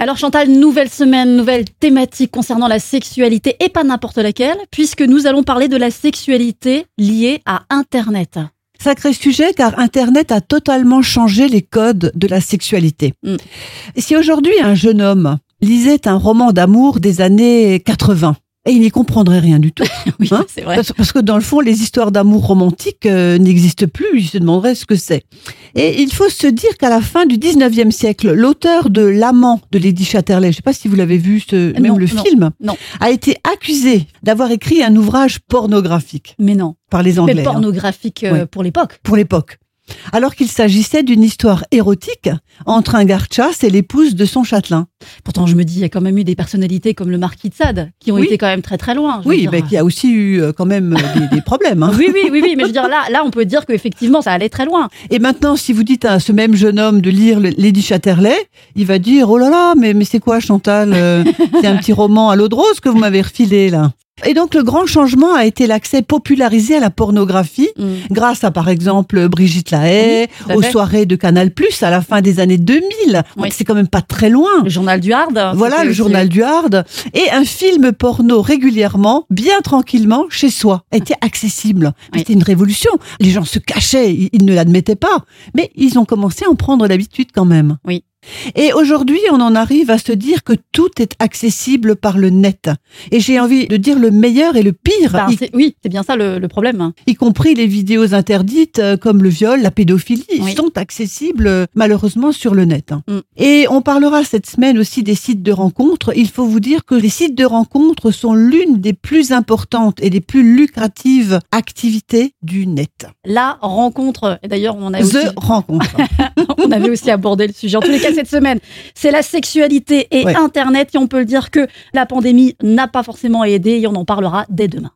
Alors Chantal, nouvelle semaine, nouvelle thématique concernant la sexualité et pas n'importe laquelle, puisque nous allons parler de la sexualité liée à Internet. Sacré sujet car Internet a totalement changé les codes de la sexualité. Mm. Si aujourd'hui un jeune homme lisait un roman d'amour des années 80, et il n'y comprendrait rien du tout. Oui, Hein c'est vrai. Parce, parce que dans le fond, les histoires d'amour romantique euh, n'existent plus. Il se demanderait ce que c'est. Et il faut se dire qu'à la fin du 19e siècle, l'auteur de L'amant de Lady Chatterley, je ne sais pas si vous l'avez vu, ce, même non, le non, film, non. a été accusé d'avoir écrit un ouvrage pornographique Mais non, par les Anglais. mais hein, pornographique euh, Ouais. pour l'époque. pour l'époque. Alors qu'il s'agissait d'une histoire érotique entre un garchas et l'épouse de son châtelain. Pourtant, je me dis, il y a quand même eu des personnalités comme le marquis de Sade qui ont Oui. été quand même très très loin. Oui, mais qui a aussi eu euh, quand même euh, des, des problèmes. hein. Oui, oui, oui, oui, mais je veux dire, là, là, on peut dire qu'effectivement, ça allait très loin. Et maintenant, si vous dites à ce même jeune homme de lire Lady Chatterley, il va dire Oh là là, mais, mais c'est quoi Chantal Euh, C'est un petit roman à l'eau de rose que vous m'avez refilé là? Et donc, le grand changement a été l'accès popularisé à la pornographie. Mm. Grâce à, par exemple, Brigitte Lahaye, Oui, aux fait. soirées de Canal+, à la fin des années 2000. Oui. C'est quand même pas très loin. Le journal du Hard. Voilà c'était le journal du Hard et un film porno régulièrement, bien tranquillement, chez soi, était accessible. Oui. C'était une révolution. Les gens se cachaient, ils ne l'admettaient pas, mais ils ont commencé à en prendre l'habitude quand même. Oui. Et aujourd'hui, on en arrive à se dire que tout est accessible par le net. Et j'ai envie de dire le meilleur et le pire, Ben, y, oui, c'est bien ça le, le problème. y compris les vidéos interdites euh, comme le viol, la pédophilie, Oui. sont accessibles euh, malheureusement sur le net. hein. Mm. Et on parlera cette semaine aussi des sites de rencontres. Il faut vous dire que les sites de rencontres sont l'une des plus importantes et des plus lucratives activités du net. La rencontre, et d'ailleurs, on, a aussi, The rencontre. on avait aussi abordé le sujet. En tous les cas, cette semaine, c'est la sexualité et Ouais. Internet. Et on peut le dire que la pandémie n'a pas forcément aidé et on en parlera dès demain.